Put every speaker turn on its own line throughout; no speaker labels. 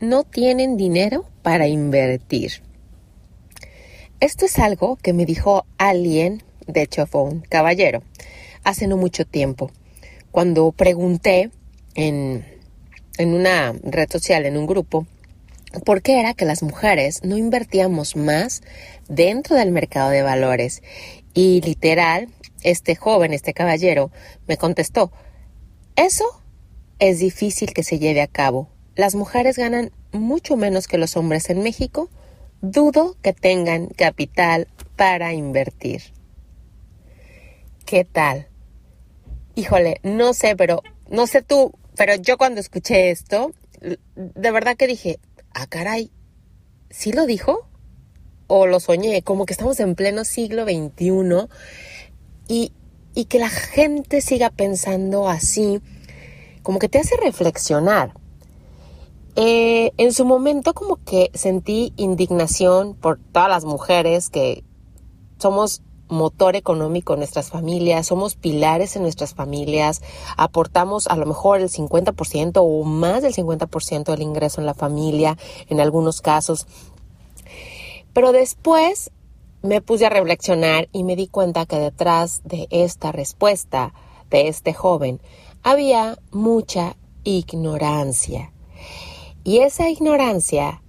no tienen dinero para invertir. Esto es algo que me dijo alguien, de hecho fue un caballero, hace no mucho tiempo, cuando pregunté en, en una red social, en un grupo, por qué era que las mujeres no invertíamos más dentro del mercado de valores. Y literal, este joven, este caballero, me contestó, eso es difícil que se lleve a cabo. Las mujeres ganan mucho menos que los hombres en México. Dudo que tengan capital para invertir. ¿Qué tal? Híjole, no sé, pero no sé tú, pero yo cuando escuché esto, de verdad que dije, ah, caray, ¿sí lo dijo? ¿O lo soñé? Como que estamos en pleno siglo XXI y, y que la gente siga pensando así, como que te hace reflexionar. Eh, en su momento como que sentí indignación por todas las mujeres que somos motor económico en nuestras familias, somos pilares en nuestras familias, aportamos a lo mejor el 50% o más del 50% del ingreso en la familia en algunos casos. Pero después me puse a reflexionar y me di cuenta que detrás de esta respuesta de este joven había mucha ignorancia. Y esa ignorancia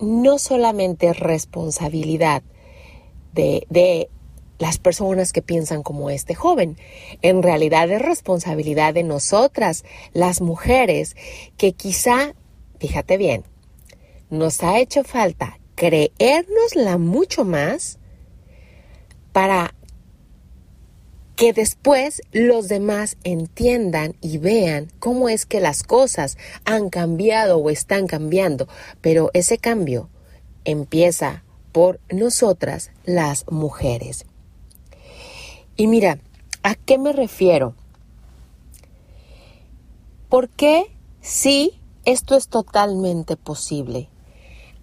no solamente es responsabilidad de, de, las personas que piensan como este joven. En realidad es responsabilidad de nosotras, las mujeres, que quizá, fíjate bien, nos ha hecho falta creérnosla mucho más para que después los demás entiendan y vean cómo es que las cosas han cambiado o están cambiando. Pero ese cambio empieza por nosotras las mujeres. Y mira, ¿a qué me refiero? ¿Por qué sí esto es totalmente posible?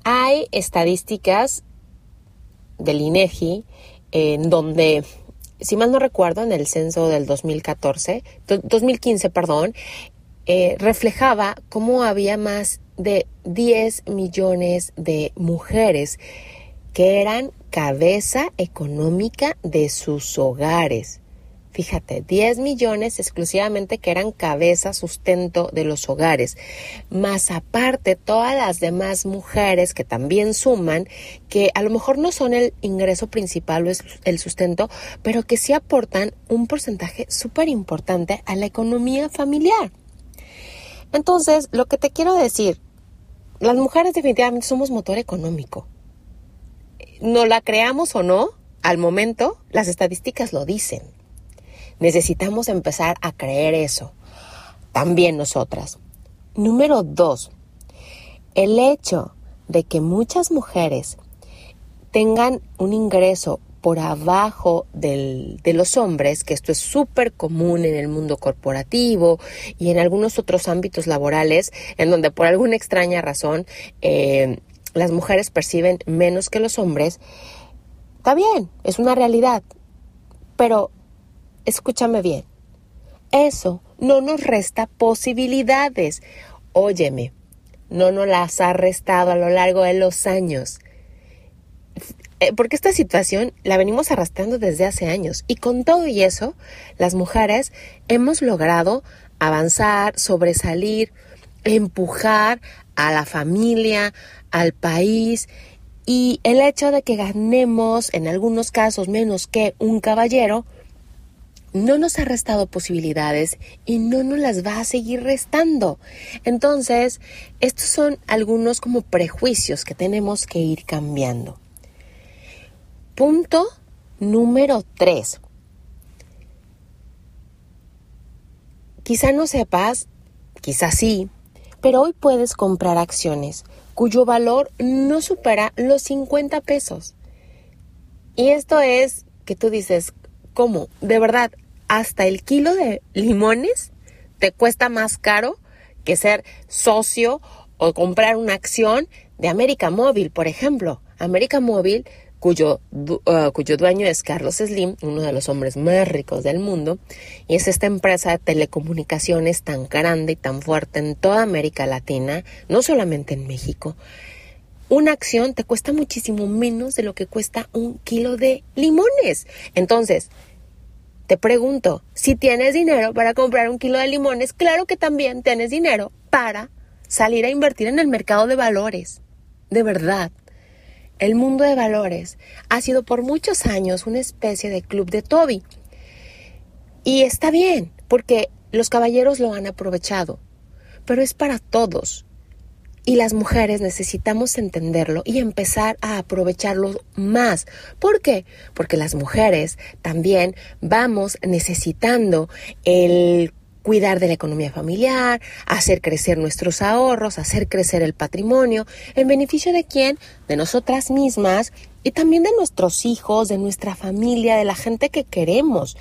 Hay estadísticas del INEGI en donde si mal no recuerdo, en el censo del 2014, 2015, perdón, eh, reflejaba cómo había más de 10 millones de mujeres que eran cabeza económica de sus hogares. Fíjate, 10 millones exclusivamente que eran cabeza sustento de los hogares, más aparte todas las demás mujeres que también suman, que a lo mejor no son el ingreso principal o el sustento, pero que sí aportan un porcentaje súper importante a la economía familiar. Entonces, lo que te quiero decir, las mujeres definitivamente somos motor económico. No la creamos o no, al momento las estadísticas lo dicen. Necesitamos empezar a creer eso. También nosotras. Número dos, el hecho de que muchas mujeres tengan un ingreso por abajo del, de los hombres, que esto es súper común en el mundo corporativo y en algunos otros ámbitos laborales, en donde por alguna extraña razón eh, las mujeres perciben menos que los hombres, está bien, es una realidad, pero escúchame bien, eso no nos resta posibilidades. Óyeme, no nos las ha restado a lo largo de los años. Eh, porque esta situación la venimos arrastrando desde hace años y con todo y eso, las mujeres hemos logrado avanzar, sobresalir, empujar a la familia, al país y el hecho de que ganemos en algunos casos menos que un caballero no nos ha restado posibilidades y no nos las va a seguir restando. Entonces, estos son algunos como prejuicios que tenemos que ir cambiando. Punto número 3. Quizá no sepas, quizá sí, pero hoy puedes comprar acciones cuyo valor no supera los 50 pesos. Y esto es que tú dices, ¿cómo? De verdad, hasta el kilo de limones te cuesta más caro que ser socio o comprar una acción de América Móvil, por ejemplo. América Móvil, cuyo, uh, cuyo dueño es Carlos Slim, uno de los hombres más ricos del mundo, y es esta empresa de telecomunicaciones tan grande y tan fuerte en toda América Latina, no solamente en México. Una acción te cuesta muchísimo menos de lo que cuesta un kilo de limones. Entonces, te pregunto, si tienes dinero para comprar un kilo de limones, claro que también tienes dinero para salir a invertir en el mercado de valores. De verdad. El mundo de valores ha sido por muchos años una especie de club de Toby. Y está bien, porque los caballeros lo han aprovechado. Pero es para todos. Y las mujeres necesitamos entenderlo y empezar a aprovecharlo más. ¿Por qué? Porque las mujeres también vamos necesitando el cuidar de la economía familiar, hacer crecer nuestros ahorros, hacer crecer el patrimonio, en beneficio de quién? De nosotras mismas y también de nuestros hijos, de nuestra familia, de la gente que queremos.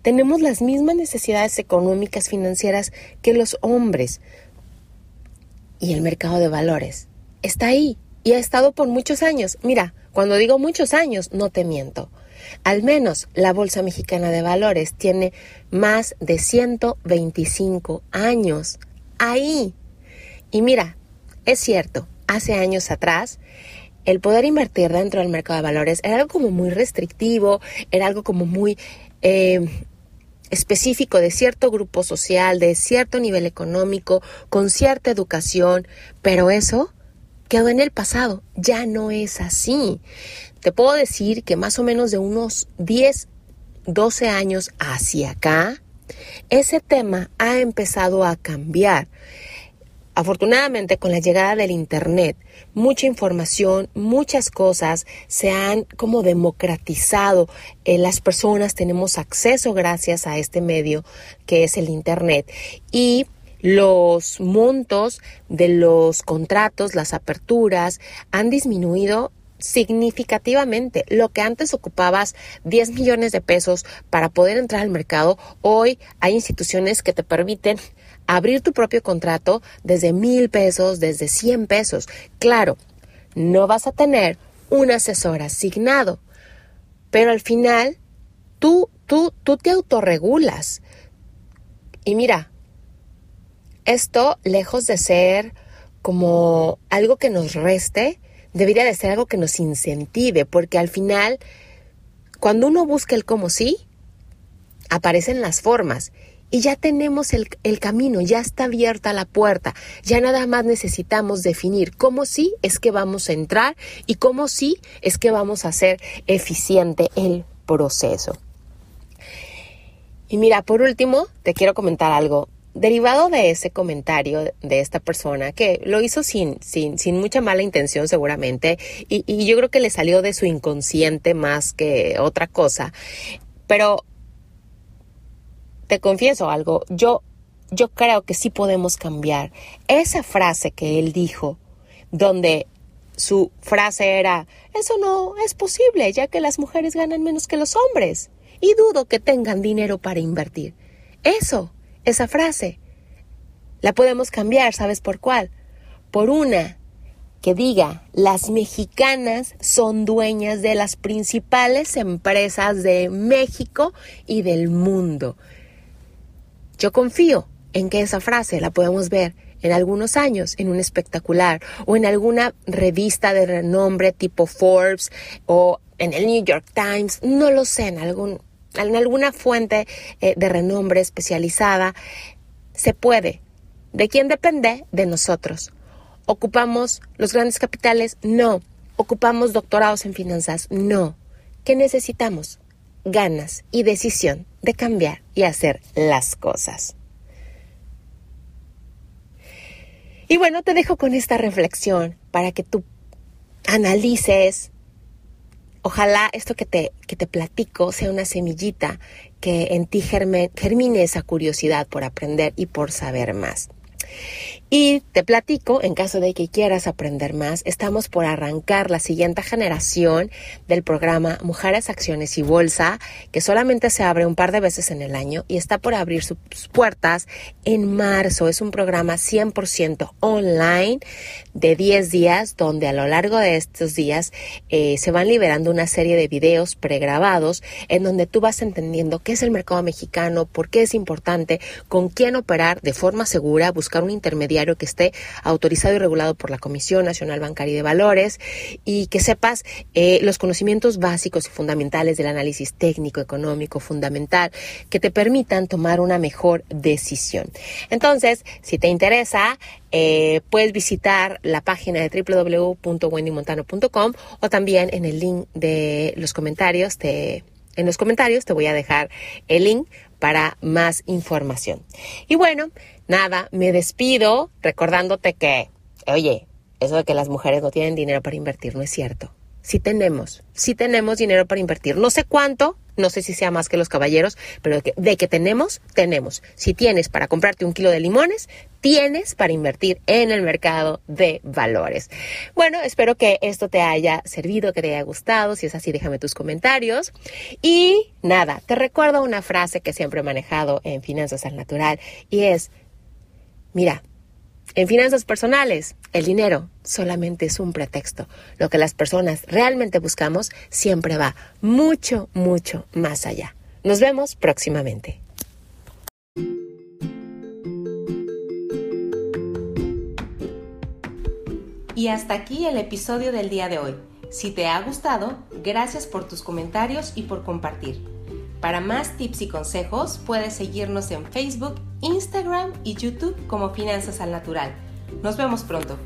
Tenemos las mismas necesidades económicas, financieras que los hombres y el mercado de valores. Está ahí y ha estado por muchos años. Mira, cuando digo muchos años, no te miento. Al menos la Bolsa Mexicana de Valores tiene más de 125 años ahí. Y mira, es cierto, hace años atrás el poder invertir dentro del mercado de valores era algo como muy restrictivo, era algo como muy eh, específico de cierto grupo social, de cierto nivel económico, con cierta educación, pero eso quedó en el pasado, ya no es así. Te puedo decir que más o menos de unos 10, 12 años hacia acá, ese tema ha empezado a cambiar. Afortunadamente, con la llegada del Internet, mucha información, muchas cosas se han como democratizado. Eh, las personas tenemos acceso gracias a este medio que es el Internet. Y los montos de los contratos, las aperturas, han disminuido significativamente. Lo que antes ocupabas 10 millones de pesos para poder entrar al mercado, hoy hay instituciones que te permiten abrir tu propio contrato desde mil pesos, desde 100 pesos. Claro, no vas a tener un asesor asignado, pero al final tú, tú, tú te autorregulas. Y mira, esto, lejos de ser como algo que nos reste, debería de ser algo que nos incentive, porque al final, cuando uno busca el cómo sí, aparecen las formas y ya tenemos el, el, camino, ya está abierta la puerta, ya nada más necesitamos definir cómo sí es que vamos a entrar y cómo sí es que vamos a hacer eficiente el proceso. Y mira, por último, te quiero comentar algo. Derivado de ese comentario de esta persona, que lo hizo sin, sin, sin mucha mala intención seguramente, y, y yo creo que le salió de su inconsciente más que otra cosa, pero te confieso algo, yo, yo creo que sí podemos cambiar. Esa frase que él dijo, donde su frase era, eso no es posible, ya que las mujeres ganan menos que los hombres, y dudo que tengan dinero para invertir. Eso esa frase. La podemos cambiar, ¿sabes por cuál? Por una que diga, las mexicanas son dueñas de las principales empresas de México y del mundo. Yo confío en que esa frase la podemos ver en algunos años en un espectacular o en alguna revista de renombre tipo Forbes o en el New York Times, no lo sé, en algún en alguna fuente eh, de renombre especializada, se puede. ¿De quién depende? De nosotros. ¿Ocupamos los grandes capitales? No. ¿Ocupamos doctorados en finanzas? No. ¿Qué necesitamos? Ganas y decisión de cambiar y hacer las cosas. Y bueno, te dejo con esta reflexión para que tú analices Ojalá esto que te, que te platico sea una semillita que en ti germine esa curiosidad por aprender y por saber más. Y te platico, en caso de que quieras aprender más, estamos por arrancar la siguiente generación del programa Mujeres, Acciones y Bolsa, que solamente se abre un par de veces en el año y está por abrir sus puertas en marzo. Es un programa 100% online de 10 días, donde a lo largo de estos días eh, se van liberando una serie de videos pregrabados en donde tú vas entendiendo qué es el mercado mexicano, por qué es importante, con quién operar de forma segura, buscar un intermediario que esté autorizado y regulado por la Comisión Nacional Bancaria de Valores y que sepas eh, los conocimientos básicos y fundamentales del análisis técnico, económico, fundamental, que te permitan tomar una mejor decisión. Entonces, si te interesa, eh, puedes visitar la página de www.wendymontano.com o también en el link de los comentarios te en los comentarios te voy a dejar el link para más información. Y bueno, nada, me despido recordándote que, oye, eso de que las mujeres no tienen dinero para invertir no es cierto. Sí tenemos, sí tenemos dinero para invertir. No sé cuánto, no sé si sea más que los caballeros, pero de que, tenemos, tenemos. Si tienes para comprarte un kilo de limones, tienes para invertir en el mercado de valores. Bueno, espero que esto te haya servido, que te haya gustado. Si es así, déjame tus comentarios. Y nada, te recuerdo una frase que siempre he manejado en Finanzas al Natural y es, mira, en finanzas personales, el dinero solamente es un pretexto. Lo que las personas realmente buscamos siempre va mucho, mucho más allá. Nos vemos próximamente. Y hasta aquí el episodio del día de hoy. Si te ha gustado, gracias por tus comentarios y por compartir. Para más tips y consejos, puedes seguirnos en Facebook, Instagram y YouTube como Finanzas al Natural. Nos vemos pronto.